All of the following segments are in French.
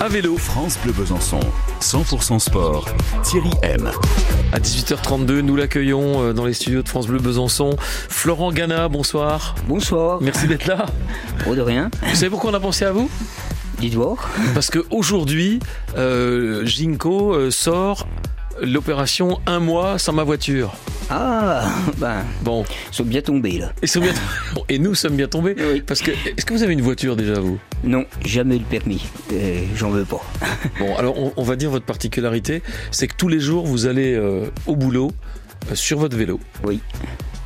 À vélo, France Bleu Besançon. 100% sport. Thierry M. À 18h32, nous l'accueillons euh, dans les studios de France Bleu Besançon. Florent Gana, bonsoir. Bonsoir. Merci d'être là. Oh, de rien. Vous savez pourquoi on a pensé à vous? Dites voir. Parce qu'aujourd'hui, euh, Ginko euh, sort l'opération Un mois sans ma voiture. Ah, ben, Bon, ils sont bien tombés là. ils sont bien et nous sommes bien tombés. Oui. Parce que, est-ce que vous avez une voiture déjà, vous? Non, jamais le permis. Et J'en veux pas. Bon, alors on, on va dire votre particularité, c'est que tous les jours vous allez euh, au boulot euh, sur votre vélo. Oui.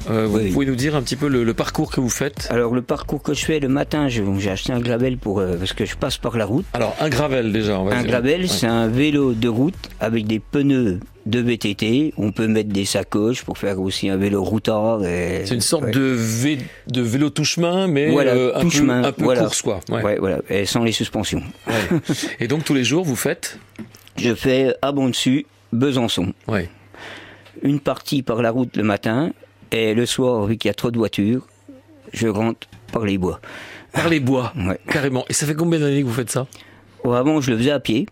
Euh, vous Oui. pouvez nous dire un petit peu le, le parcours que vous faites Alors le parcours que je fais le matin, je- j'ai acheté un gravel pour euh, parce que je passe par la route. Alors un gravel déjà. On va Un dire. gravel, Ouais. c'est un vélo de route avec des pneus de VTT. On peut mettre des sacoches pour faire aussi un vélo routard. C'est une sorte Ouais. de, vé- de vélo touche-main, mais Voilà, euh, un, peu, un peu voilà. course quoi. Ouais. Ouais, voilà, et sans les suspensions. Et donc tous les jours vous faites Je fais à bon dessus Besançon. Ouais. une partie par la route le matin et le soir, vu qu'il y a trop de voitures, je rentre par les bois. Par les bois, Ouais. carrément. Et ça fait combien d'années que vous faites ça? Avant, je le faisais à pied,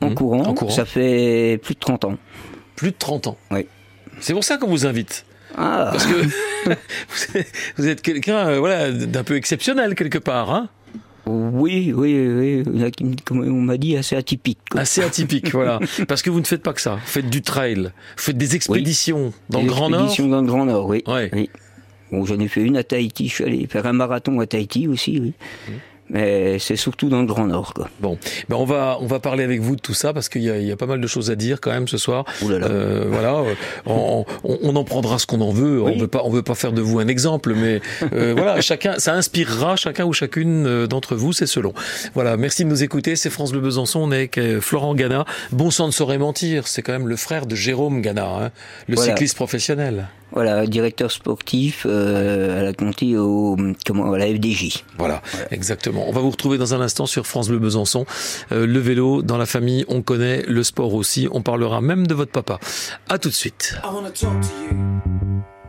en, Mhm, courant. en courant. Ça fait plus de 30 ans. Plus de 30 ans. Oui. C'est pour ça qu'on vous invite. Ah, Parce que vous êtes- quelqu'un euh, voilà, d'un peu exceptionnel quelque part. Hein oui, oui, oui, comme on m'a dit, assez atypique. quoi. Assez atypique, voilà. Parce que vous ne faites pas que ça. Vous faites du trail, vous faites des expéditions dans Des le Grand Nord. expéditions dans le Grand Nord, oui. Ouais. oui. Bon, j'en ai fait une à Tahiti, je suis allé faire un marathon à Tahiti aussi, oui. Mhm. Mais c'est surtout dans le Grand Nord, quoi. Bon, ben on va on va parler avec vous de tout ça parce qu'il y a, il y a pas mal de choses à dire quand même ce soir. Ouh là là. Euh, voilà, on, on- on en prendra ce qu'on en veut. On veut pas on veut pas faire de vous un exemple, mais euh, voilà, chacun ça inspirera chacun ou chacune euh, d'entre vous, c'est selon. Voilà, merci de nous écouter. C'est France Bleu Besançon. On est avec euh, Florent Gana. Bon sang ne saurait mentir. C'est quand même le frère de Jérôme Gana, hein, le Voilà. cycliste professionnel. Voilà, directeur sportif euh, à la Conti au comment à la FDJ. Voilà, exactement. On va vous retrouver dans un instant sur France Bleu Besançon. Euh, le vélo dans la famille, on connaît le sport aussi. On parlera même de votre papa. À tout de suite.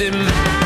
in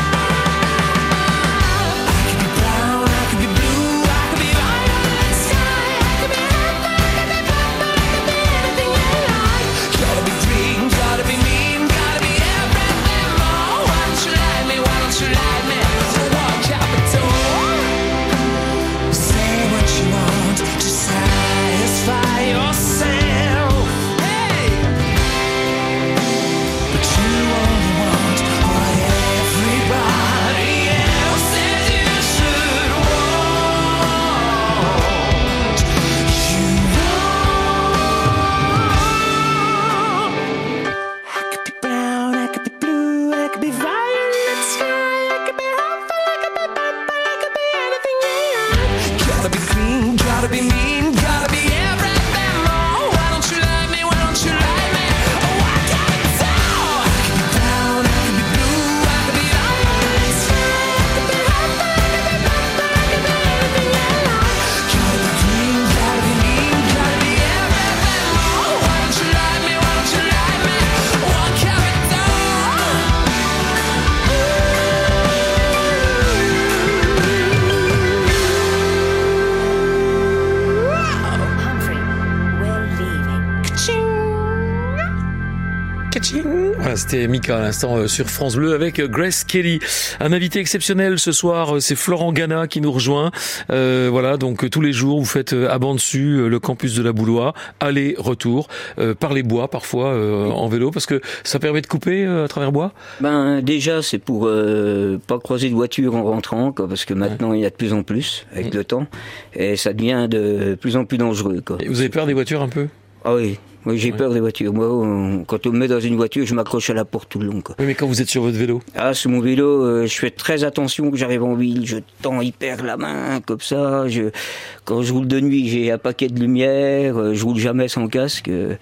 Voilà, c'était Mika à l'instant euh, sur France Bleu avec euh, Grace Kelly. Un invité exceptionnel ce soir, euh, c'est Florent Gana qui nous rejoint. Euh, voilà, donc tous les jours vous faites à banc dessus le campus de la Boulois, aller retour euh, par les bois parfois euh, en vélo parce que ça permet de couper euh, à travers bois? Ben déjà c'est pour euh, pas croiser de voiture en rentrant, quoi, parce que maintenant il y a de plus en plus avec Mm. le temps, et ça devient de plus en plus dangereux. Quoi. Et vous avez peur des voitures un peu? Ah oui, oui j'ai Ouais. peur des voitures. Moi, on- quand on me met dans une voiture, je m'accroche à la porte tout le long. Quoi. Oui, mais quand vous êtes sur votre vélo. Ah, sur mon vélo, euh, je fais très attention que j'arrive en ville. Je tends hyper la main comme ça. Je, quand je roule de nuit, j'ai un paquet de lumière. euh, je roule jamais sans casque. euh.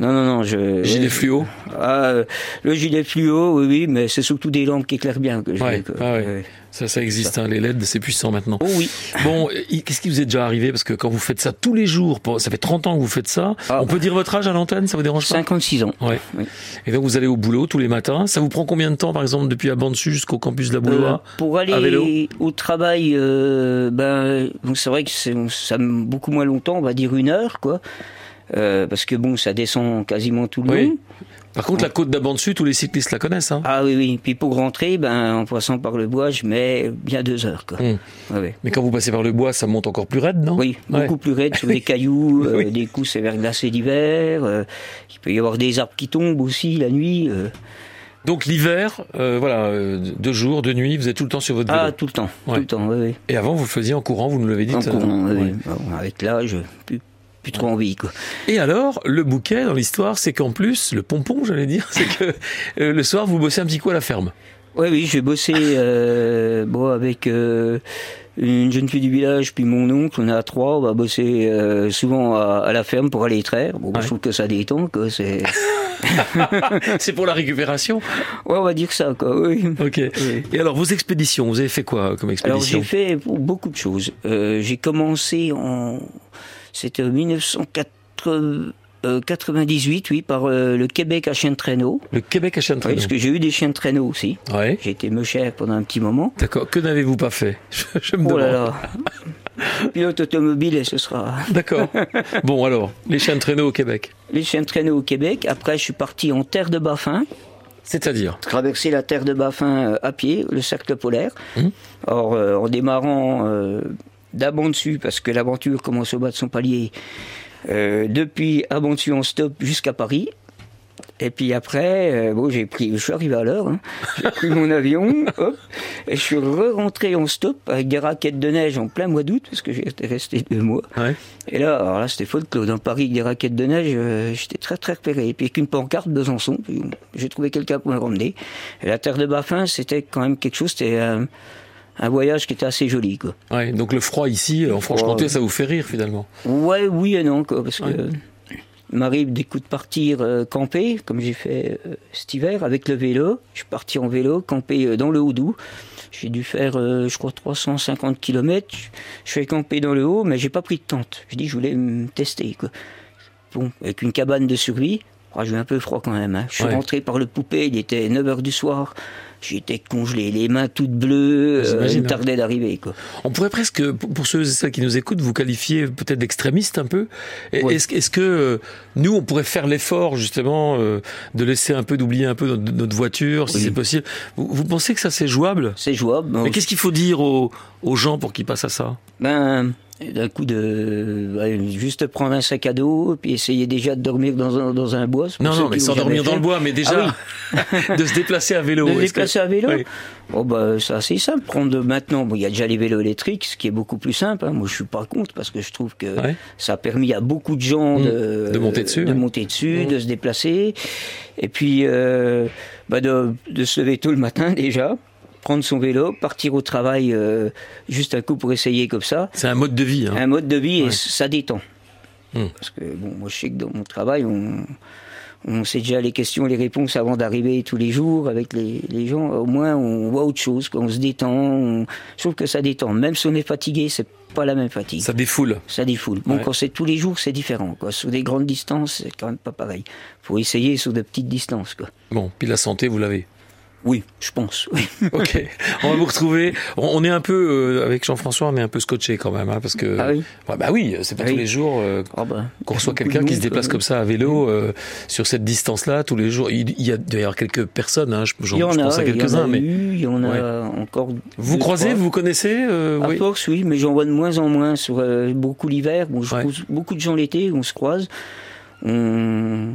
non, non, non. Je, Gilet fluo. Ah, euh, le gilet fluo, oui, oui, mais c'est surtout des lampes qui éclairent bien que je Ouais, mets, quoi. ah ouais. Ouais. Ça, ça existe, hein, les LED, c'est puissant maintenant. Oh oui. Bon, euh, qu'est-ce qui vous est déjà arrivé? Parce que quand vous faites ça tous les jours, pour- ça fait 30 ans que vous faites ça, Ah. on peut dire votre âge à l'antenne, ça vous dérange pas? 56 ans. Ouais. Oui. Et donc vous allez au boulot tous les matins. Ça vous prend combien de temps, par exemple, depuis à dessus jusqu'au campus de la Euh, Boulois pour à vélo? aller au travail, euh, ben, c'est vrai que c'est, ça beaucoup moins longtemps, on va dire une heure, quoi. Euh, parce que bon, ça descend quasiment tout le Oui. long. Par contre, la côte dessus tous les cyclistes la connaissent. Hein. Ah oui, oui. Puis pour rentrer, ben, en passant par le bois, je mets bien deux heures, quoi. Ouais. Mais quand vous passez par le bois, ça monte encore plus raide, non? Oui, Ouais. beaucoup plus raide sur des cailloux, euh, Oui. des coups sévères glacés d'hiver. euh, il peut y avoir des arbres qui tombent aussi la nuit. Donc l'hiver, euh, voilà, euh, de jour, de nuit, vous êtes tout le temps sur votre vélo. Ah, tout le temps, Ouais. tout le temps, oui, oui. Et avant, vous le faisiez en courant, vous nous l'avez dit. En courant, oui, ouais. Bon, avec l'âge, plus, plus trop envie, quoi. Et alors, le bouquet dans l'histoire, c'est qu'en plus, le pompon, j'allais dire, c'est que euh, le soir, vous bossez un petit coup à la ferme. Oui, oui, j'ai bossé euh, bon, avec euh, une jeune fille du village, puis mon oncle, on est à trois, on va bosser euh, souvent à, à la ferme pour aller traire. Bon, Ouais. je trouve que ça détend, quoi. C'est... c'est pour la récupération Ouais, on va dire ça, quoi, oui. Ok. Oui. Et alors, vos expéditions, vous avez fait quoi comme Alors expédition j'ai fait beaucoup de choses. Euh, j'ai commencé en, c'était en 1998, oui, par euh, le Québec à chien de traîneau. Le Québec à chien de Oui, traîneau. parce que j'ai eu des chiens de traîneau aussi. Ouais. J'ai été meuchère pendant un petit moment. D'accord. Que n'avez-vous pas fait je, je me Oh là demande. là. Pilote automobile, et ce sera D'accord. Bon, alors, les chiens de traîneau au Québec. les chiens de traîneau au Québec. Après, je suis parti en terre de Baffin, C'est-à-dire traverser la terre de Baffin euh, à pied, le cercle polaire. Mhm. Or, euh, en démarrant euh, d'abord dessus, parce que l'aventure commence au bas de son palier, euh, depuis dessus en stop jusqu'à Paris. Et puis après, euh, bon, j'ai pris, je suis arrivé à l'heure, hein. j'ai pris mon avion, hop, et je suis re-rentré en stop avec des raquettes de neige en plein mois d'août, parce que j'étais resté deux mois. Ouais. Et là, alors là, c'était folklore. Dans Paris, avec des raquettes de neige, euh, j'étais très très repéré. Et puis avec une pancarte Besançon, j'ai trouvé quelqu'un pour me ramener. Et la terre de Baffin, c'était quand même quelque chose, c'était un, un voyage qui était assez joli, quoi. Ouais. Donc le froid ici, en Franche-Comté, ça vous fait rire finalement. Ouais, oui et non, quoi, parce que Ouais. euh, il m'arrive des coups de partir euh, camper, comme j'ai fait euh, cet hiver, avec le vélo. Je suis parti en vélo, camper euh, dans le Houdou. J'ai dû faire, euh, je crois, 350 km. Je suis camper dans le haut, mais j'ai pas pris de tente. Je dis, je voulais me tester, quoi. Bon, avec une cabane de survie. Ah, j'ai eu un peu froid quand même. hein. Je suis Ouais. rentré par le poupée, il était 9h du soir. J'étais congelé, les mains toutes bleues. euh, J'imagine, il me hein. d'arriver. On pourrait presque, pour ceux et celles qui nous écoutent, vous qualifier peut-être d'extrémiste un peu. Ouais. Est-ce que euh, nous, on pourrait faire l'effort justement euh, de laisser un peu, d'oublier un peu notre, notre voiture, si Oui. c'est possible vous, vous pensez que ça c'est jouable? C'est jouable. mais Mais qu'est-ce qu'il faut dire aux, aux gens pour qu'ils passent à ça? Ben, d'un coup de juste prendre un sac à dos, puis essayer déjà de dormir dans un, dans un bois. Non, non, mais sans dormir dans le bois, mais déjà de se déplacer à vélo. De se déplacer que- à vélo Oui. Bon, bah, c'est assez simple. Prendre maintenant, bon, il y a déjà les vélos électriques, ce qui est beaucoup plus simple. hein. Moi, je suis pas contre parce que je trouve que Ouais. ça a permis à beaucoup de gens Mmh. de, De monter dessus, de ouais. monter dessus, Mmh. de se déplacer. Et puis, euh, bah, de, de se lever tôt le matin déjà, prendre son vélo, partir au travail euh, juste un coup pour essayer comme ça. C'est un mode de vie. hein. un mode de vie Ouais. et ça détend. Hmm. Parce que bon, moi je sais que dans mon travail, on, on sait déjà les questions, les réponses avant d'arriver tous les jours avec les, les gens. Au moins, on voit autre chose, on se détend. on- Je trouve que ça détend. Même si on est fatigué, c'est pas la même fatigue. Ça défoule. Ça défoule. Bon, Ouais. quand c'est tous les jours, c'est différent. Quoi. Sur des grandes distances, c'est quand même pas pareil. Faut essayer sur de petites distances. Quoi. Bon, puis la santé, vous l'avez. Oui, je pense. Oui. Ok, on va vous retrouver. On, est un peu euh, avec Jean-François, on est un peu scotché quand même, hein, parce que Ah oui bah oui, c'est pas Ah tous les jours euh, Ah bah, qu'on reçoit quelqu'un qui se déplace comme ça à vélo euh, sur cette distance-là tous les jours. Il, il y a d'ailleurs quelques personnes, hein, je, je a, pense à il y en quelques-uns, a mais eu, y en a Ouais. encore. vous deux, croisez, trois. vous connaissez À oui. force, oui, mais j'en vois de moins en moins sur beaucoup l'hiver. Bon, je Ouais. beaucoup de gens l'été, on se croise. On,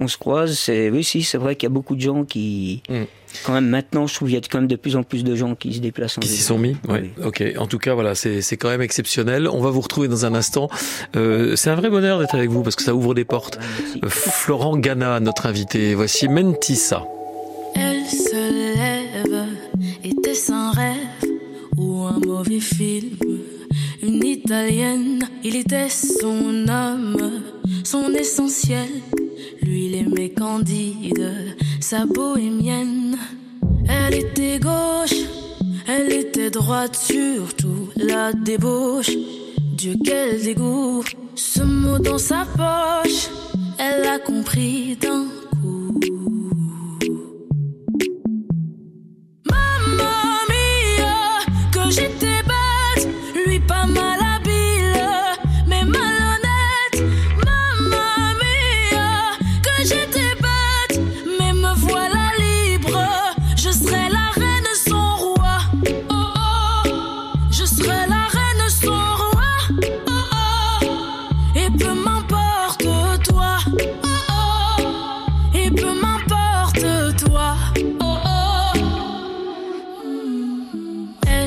on se croise, c'est oui, si, c'est vrai qu'il y a beaucoup de gens qui, Mm. quand même maintenant, je trouve qu'il y a quand même de plus en plus de gens qui se déplacent en Qui s'y sont mis Oui. Ok. En tout cas, voilà, c'est c'est quand même exceptionnel. On va vous retrouver dans un instant. Euh, c'est un vrai bonheur d'être avec vous parce que ça ouvre des portes. Euh, Florent Gana, notre invité. Voici Mentissa. Elle se lève, était-ce un rêve ou un mauvais film Une italienne, il était son âme, son essentiel. Lui, il aimait Candide, sa bohémienne. Elle était gauche, elle était droite, surtout la débauche. Dieu, quel dégoût, ce mot dans sa poche, elle a compris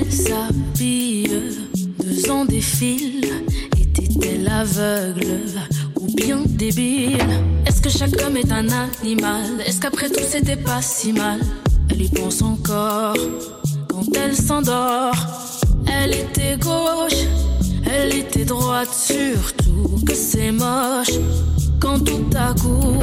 s'habille, deux ans défilent. Était-elle aveugle ou bien débile? Est-ce que chaque homme est un animal? Est-ce qu'après tout c'était pas si mal? Elle y pense encore quand elle s'endort. Elle était gauche, elle était droite, surtout que c'est moche quand tout à coup.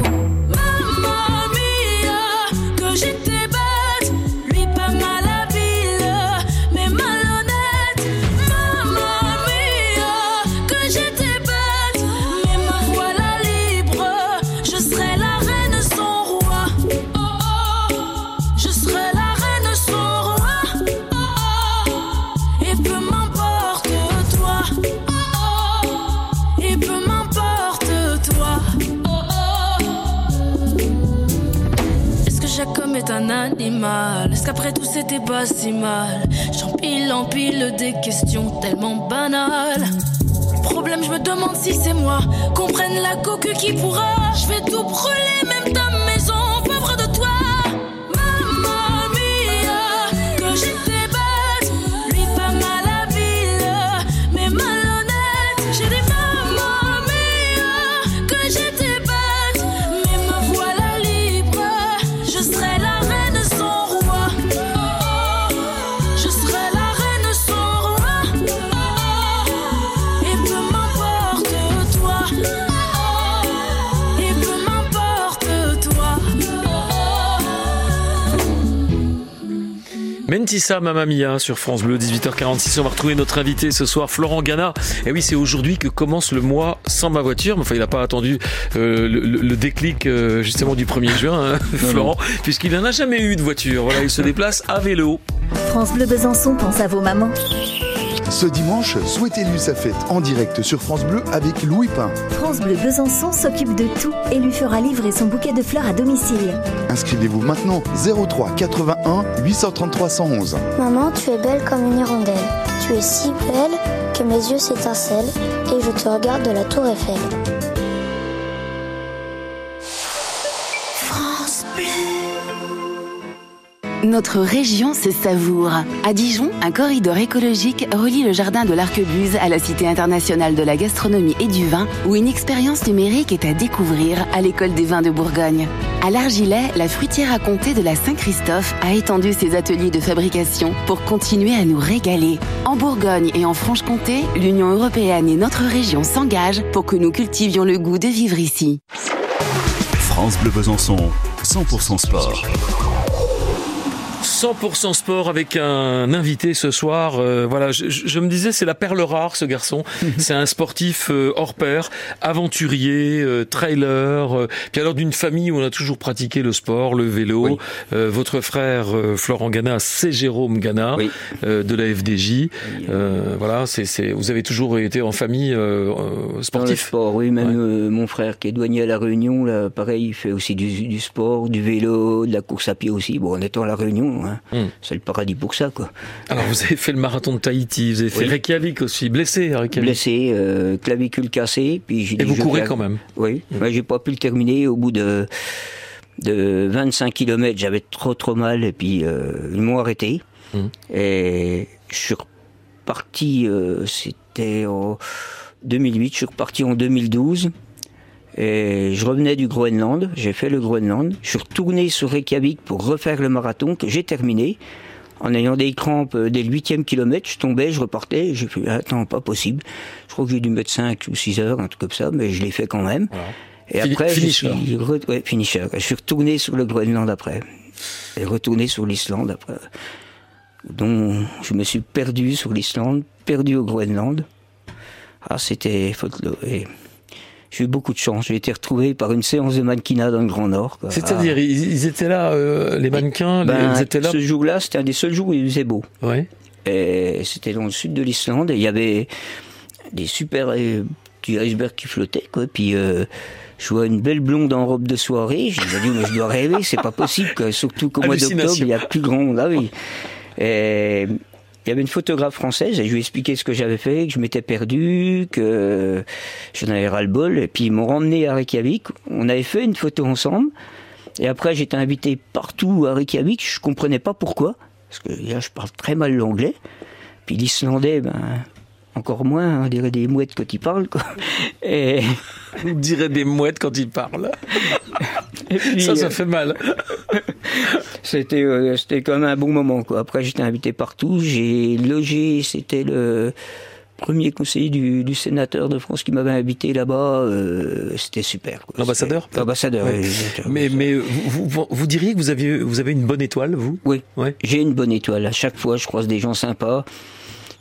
Est un animal Est-ce qu'après tout c'était pas si mal? J'empile, empile des questions tellement banales. Problème, je me demande si c'est moi. Comprenne la coque qui pourra. Je vais tout brûler, même Mentissa Mamma Mia sur France Bleu, 18h46. On va retrouver notre invité ce soir, Florent Gana. Et oui, c'est aujourd'hui que commence le mois sans ma voiture. Mais enfin, il n'a pas attendu euh, le, le- le déclic euh, justement du 1er juin, hein, Florent, puisqu'il n'en a jamais eu de voiture. Voilà, il se déplace à vélo. France Bleu Besançon pense à vos mamans. Ce dimanche, souhaitez-lui sa fête en direct sur France Bleu avec Louis Pain. France Bleu Besançon s'occupe de tout et lui fera livrer son bouquet de fleurs à domicile. Inscrivez-vous maintenant 03 81 833 111. Maman, tu es belle comme une hirondelle. Tu es si belle que mes yeux s'étincellent et je te regarde de la tour Eiffel. Notre région se savoure. À Dijon, un corridor écologique relie le jardin de l'Arquebuse à la Cité internationale de la gastronomie et du vin, où une expérience numérique est à découvrir à l'école des vins de Bourgogne. À l'Argilet, la fruitière à comté de la Saint-Christophe a étendu ses ateliers de fabrication pour continuer à nous régaler. En Bourgogne et en Franche-Comté, l'Union européenne et notre région s'engagent pour que nous cultivions le goût de vivre ici. France Bleu Besançon, 100% sport. 100% sport avec un invité ce soir. Euh, voilà, je, je, me disais, c'est la perle rare, ce garçon. c'est un sportif euh, hors pair, aventurier, euh, trailer. puis alors d'une famille où on a toujours pratiqué le sport, le vélo. votre frère Florent Gana, c'est Jérôme Gana de la FDJ. voilà, c'est, vous avez toujours été en famille sportif. sport, oui. Même mon frère qui est douanier à la Réunion, là, pareil, il fait aussi du, du sport, du vélo, de la course à pied aussi. Bon, en étant à la Réunion. Hein. Hmm. C'est le paradis pour ça, quoi. Alors, vous avez fait le marathon de Tahiti, vous avez fait Reykjavik aussi, blessé à Reykjavik. Blessé, euh, clavicule cassée, puis j'ai. Et vous courez quand même. Oui, hmm. j'ai pas pu le terminer au bout de de 25 km, j'avais trop trop mal et puis euh, ils m'ont arrêté. Hmm. Et je suis reparti, euh, c'était en 2008, je suis reparti en 2012. Et je revenais du Groenland, j'ai fait le Groenland, je suis retourné sur Reykjavik pour refaire le marathon que j'ai terminé. En ayant des crampes dès le huitième kilomètre, je tombais, je repartais, j'ai fait, attends, pas possible. Je crois que j'ai dû mettre 5 ou 6 heures, un truc comme ça, mais je l'ai fait quand même. Et après, je suis, ouais, finisher. Je suis retourné sur le Groenland après. Et retourné sur l'Islande après. Donc, je me suis perdu sur l'Islande, perdu au Groenland. Ah, c'était Et j'ai eu beaucoup de chance. J'ai été retrouvé par une séance de mannequinat dans le Grand Nord. C'est-à-dire, ils, étaient là, euh, les mannequins, ben, ils étaient là. Ce jour-là, c'était un des seuls jours où il faisait beau. Ouais. Et c'était dans le sud de l'Islande. Et il y avait des super euh, petits icebergs qui flottaient, quoi. Puis euh, je vois une belle blonde en robe de soirée. Je me dis, mais je dois rêver, c'est pas possible. Quoi. Surtout qu'au mois d'octobre, il y a plus grand. Là, oui. Et il y avait une photographe française et je lui ai expliqué ce que j'avais fait, que je m'étais perdu, que j'en avais ras-le-bol. Et puis ils m'ont ramené à Reykjavik. On avait fait une photo ensemble. Et après, j'étais invité partout à Reykjavik. Je comprenais pas pourquoi. Parce que là, je parle très mal l'anglais. Puis l'islandais, ben, encore moins, on dirait des mouettes quand ils parlent. Quoi. Et... On dirait des mouettes quand ils parlent. ça, ça fait mal. c'était, euh, c'était quand même un bon moment. Quoi. Après, j'étais invité partout. J'ai logé, c'était le premier conseiller du, sénateur de France qui m'avait invité là-bas. Euh, c'était super. L'ambassadeur L'ambassadeur, Mais, mais vous, vous, vous, diriez que vous, aviez, vous avez une bonne étoile, vous? Oui, ouais. j'ai une bonne étoile. À chaque fois, je croise des gens sympas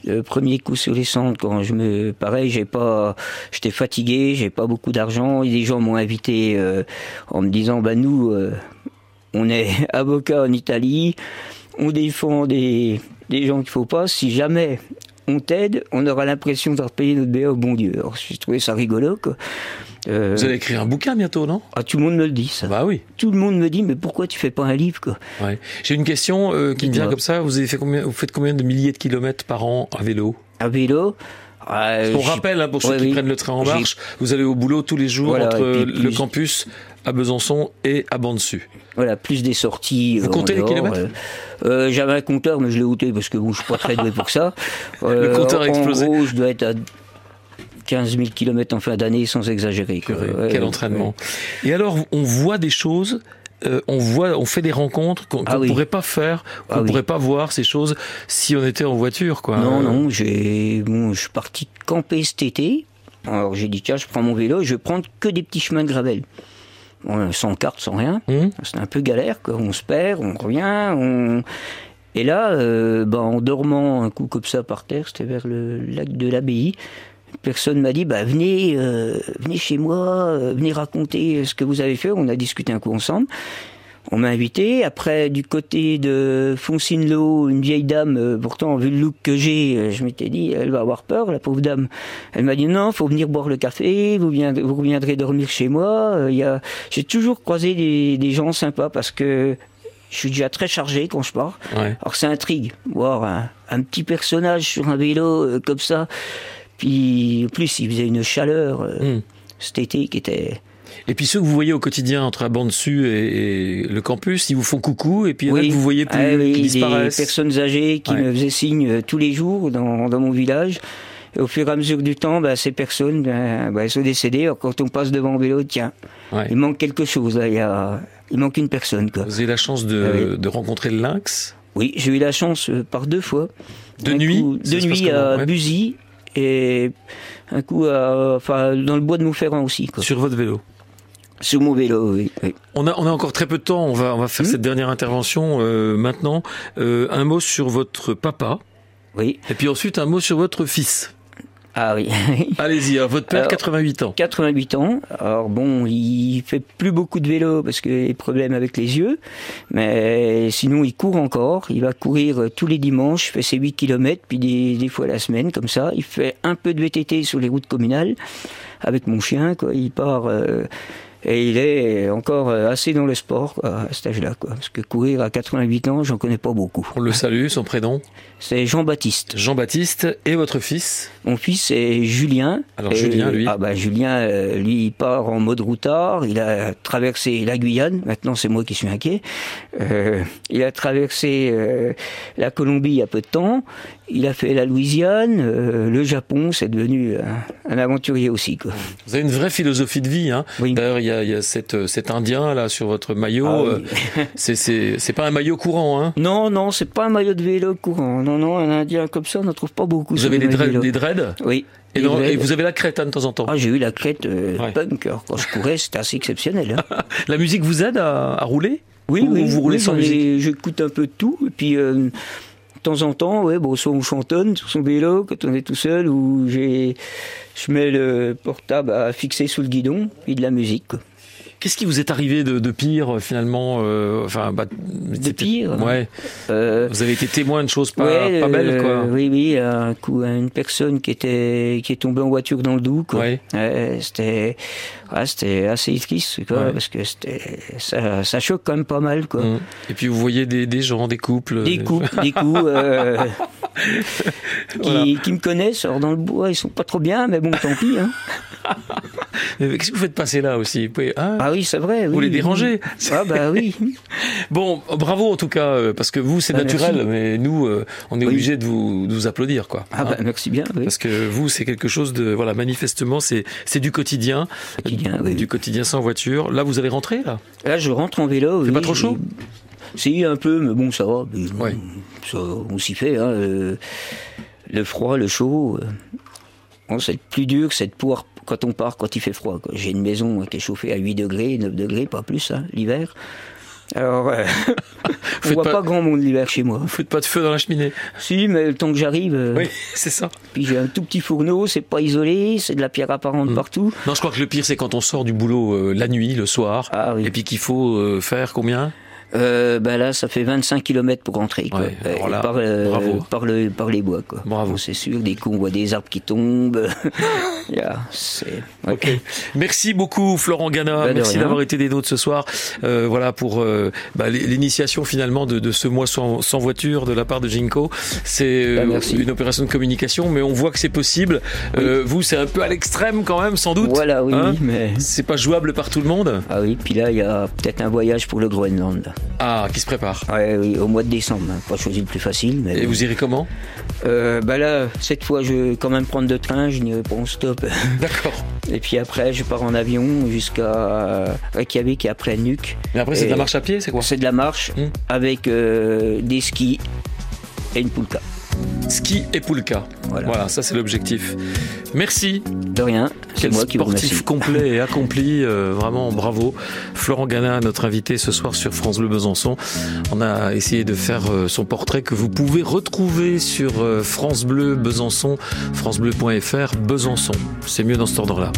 le premier coup sur les centres quand je me pareil j'ai pas j'étais fatigué j'ai pas beaucoup d'argent et des gens m'ont invité euh, en me disant bah nous euh, on est avocat en Italie on défend des des gens qu'il faut pas si jamais on t'aide, on aura l'impression d'avoir payé notre BA au bon Dieu. Alors, j'ai trouvé ça rigolo, quoi. Euh, vous allez écrire un bouquin bientôt, non? Ah, tout le monde me le dit, ça. Bah oui. Tout le monde me dit, mais pourquoi tu fais pas un livre, quoi? Ouais. J'ai une question euh, qui me vient comme ça. Vous avez fait combien Vous faites combien de milliers de kilomètres par an à vélo? À vélo euh, on rappelle, hein, pour ceux qui prennent le train en marche, vous allez au boulot tous les jours entre le campus à Besançon et à Bandesu. Voilà, plus des sorties. Vous comptez les kilomètres euh, euh, J'avais un compteur, mais je l'ai ôté parce que bon, je suis pas très doué pour ça. le compteur a explosé. En gros, je dois être à 15 000 km en fin d'année sans exagérer. quel entraînement. Et alors, on voit des choses euh, on voit, on fait des rencontres qu'on ah ne pourrait pas faire, qu'on ne ah pourrait pas voir ces choses si on était en voiture, quoi. Non, non, j'ai, bon, je suis parti camper cet été. Alors j'ai dit tiens, je prends mon vélo, et je vais prendre que des petits chemins de gravel. sans carte, sans rien. Hum. C'est un peu galère, quoi. On se perd, on revient, on... Et là, euh, bah, en dormant un coup comme ça par terre, c'était vers le lac de l'Abbaye, personne m'a dit bah venez euh, venez chez moi euh, venez raconter ce que vous avez fait. On a discuté un coup ensemble. On m'a invité. Après du côté de Foncinello une vieille dame euh, pourtant vu le look que j'ai je m'étais dit elle va avoir peur la pauvre dame. Elle m'a dit non faut venir boire le café vous viendrez, vous reviendrez dormir chez moi. Il y a j'ai toujours croisé des, des gens sympas parce que je suis déjà très chargé quand je pars. Alors ça intrigue, voir un, un, petit personnage sur un vélo comme ça. Puis, en plus, il faisait une chaleur euh, hmm. cet été qui était... Et puis ceux que vous voyez au quotidien entre la bande dessus et, le campus, ils vous font coucou et puis oui. vous voyez plus, ah, qui disparaissent. Des personnes âgées qui me faisaient signe euh, tous les jours dans, dans mon village. Et au fur et à mesure du temps, bah, ces personnes bah, bah, elles sont décédées. Alors, quand on passe devant un vélo, tiens, il manque quelque chose. Là. Il, y a, il manque une personne. Quoi. Vous avez la chance de, ah de rencontrer le lynx? Oui, j'ai eu la chance euh, par deux fois. De nuit De nuit à Buzy et un coup, enfin, dans le bois de Montferrand aussi. Quoi. Sur votre vélo Sur mon vélo, oui. oui. On a, on a encore très peu de temps. On va, on va faire Hmm. cette dernière intervention euh, maintenant. Euh, un mot sur votre papa. Oui. Et puis ensuite un mot sur votre fils. Ah oui. Allez-y. alors, Votre père, Alors, 88 ans. 88 ans. Alors bon, il fait plus beaucoup de vélo parce qu'il a des problèmes avec les yeux. Mais sinon, il court encore. Il va courir tous les dimanches. Fait ses 8 km, puis des, des fois la semaine, comme ça. Il fait un peu de VTT sur les routes communales avec mon chien. Quoi. Il part... euh, et il est encore euh, assez dans le sport quoi, à cet âge-là. Quoi. Parce que courir à 88 ans, j'en connais pas beaucoup. On le salue. Son prénom. C'est Jean-Baptiste. Jean-Baptiste et votre fils. Mon fils, c'est Julien. Alors, Et- Julien, lui Ah bah Julien, euh, lui, il part en mode routard. Il a traversé la Guyane. Maintenant, c'est moi qui suis inquiet. Euh, il a traversé euh, la Colombie il y a peu de temps. Il a fait la Louisiane, euh, le Japon. C'est devenu un, un aventurier aussi. Quoi. Vous avez une vraie philosophie de vie. Hein. Oui. D'ailleurs, il y a, il y a cet, euh, cet Indien là sur votre maillot. Ah euh, c'est- C'est c'est pas un maillot courant. Hein. Non, non, c'est pas un maillot de vélo courant. Non, non, un Indien comme ça, on n'en trouve pas beaucoup. Vous avez des, vélo. des dreads Oui. et, non- vous avez la crête hein, de temps en temps. Ah, j'ai eu la crête euh, Ouais. punk. Alors, quand je courais, c'était assez exceptionnel. Hein. La musique vous aide à, à rouler? Oui, Ou oui, vous roulez oui, sans musique? J'écoute un peu de tout. Et puis, euh, temps en temps, ouais, bon, soit on chantonne sur son vélo quand on est tout seul, ou j'ai, je mets le portable à fixer sous le guidon, puis de la musique. Qu'est-ce qui vous est arrivé de, de pire finalement euh, Enfin, bah, De pire Ouais. Euh, Vous avez été témoin de choses pas, ouais, pas belles, euh, quoi. Oui, oui, un coup, une personne qui était qui est tombée en voiture dans le Doubs. Quoi. Ouais. Ouais, c'était, ouais, c'était assez triste, quoi, parce que c'était, ça, ça choque quand même pas mal, quoi. Mm. Et puis vous voyez des, des gens, des couples. Des euh, coups, des coups euh, qui, Voilà. qui me connaissent. Alors dans le bois, ils sont pas trop bien, mais bon, tant pis. Hein. Qu'est-ce que vous faites passer là aussi Vous pouvez- hein Ah oui, c'est vrai. Vous les oui. dérangez Ah bah oui. Bon, bravo en tout cas, euh, parce que vous c'est Ah, naturel, merci. mais nous euh, on est Oui. obligé de vous, de vous applaudir, quoi. Ah bah Hein merci bien. Oui. Parce que vous, c'est quelque chose de, voilà, manifestement, c'est, du quotidien, Quotidien, oui. du quotidien sans voiture. Là, vous allez rentrer, là? Là, je rentre en vélo. C'est pas trop chaud? Si un peu, mais bon, ça va. Ouais. ça, on s'y fait. Hein. euh, Le froid, le chaud. euh, Bon, c'est plus dur, c'est de pouvoir quand on part, quand il fait froid. J'ai une maison qui est chauffée à 8 degrés, 9 degrés, pas plus, hein, l'hiver. Alors, euh, on voit pas- pas... grand monde l'hiver chez moi. Faites pas de feu dans la cheminée. Si, mais le temps que j'arrive, euh, Oui, c'est ça. puis j'ai un tout petit fourneau, c'est pas isolé, c'est de la pierre apparente Mm. partout. Non, je crois que le pire, c'est quand on sort du boulot euh, la nuit, le soir, Ah oui. et puis qu'il faut euh, faire combien? Euh, ben là, ça fait 25 km pour rentrer. Quoi. Ouais, alors Euh, là, par, euh, bravo. par, le, par les bois. Quoi. Bravo. C'est sûr, des coups, on voit des arbres qui tombent. Yeah, c'est... ouais. Ok. Merci beaucoup Florent Gana. Bah, Merci d'avoir été des nôtres ce soir. Euh, voilà pour euh, bah, l'initiation finalement de, de ce mois sans, sans voiture de la part de Jinko. C'est Bah, une opération de communication, mais on voit que c'est possible. Euh, vous, c'est un peu à l'extrême quand même, sans doute. Voilà, oui, Hein oui, mais... C'est pas jouable par tout le monde. Ah oui, puis là, il y a peut-être un voyage pour le Groenland. Ah, qui se prépare. Ouais, oui, au mois de décembre. hein. Pas choisi le plus facile, mais... Et bon. vous irez comment? Euh, bah là, cette fois, je vais quand même prendre de train, je n'irai pas en stop. D'accord. Et puis après, je pars en avion jusqu'à Reykjavik et après Nuuk. Mais après, c'est de la marche à pied, c'est quoi? C'est de la marche Hmm. avec euh, des skis et une poulka. Ski et poulka. Voilà. Voilà, ça c'est l'objectif. Merci. De rien, c'est Quel moi qui vous sportif complet et accompli, euh, vraiment bravo. Florent Gana, notre invité ce soir sur France Bleu Besançon. On a essayé de faire euh, son portrait que vous pouvez retrouver sur euh, France Bleu Besançon, francebleu.fr, Besançon. C'est mieux dans cet ordre-là.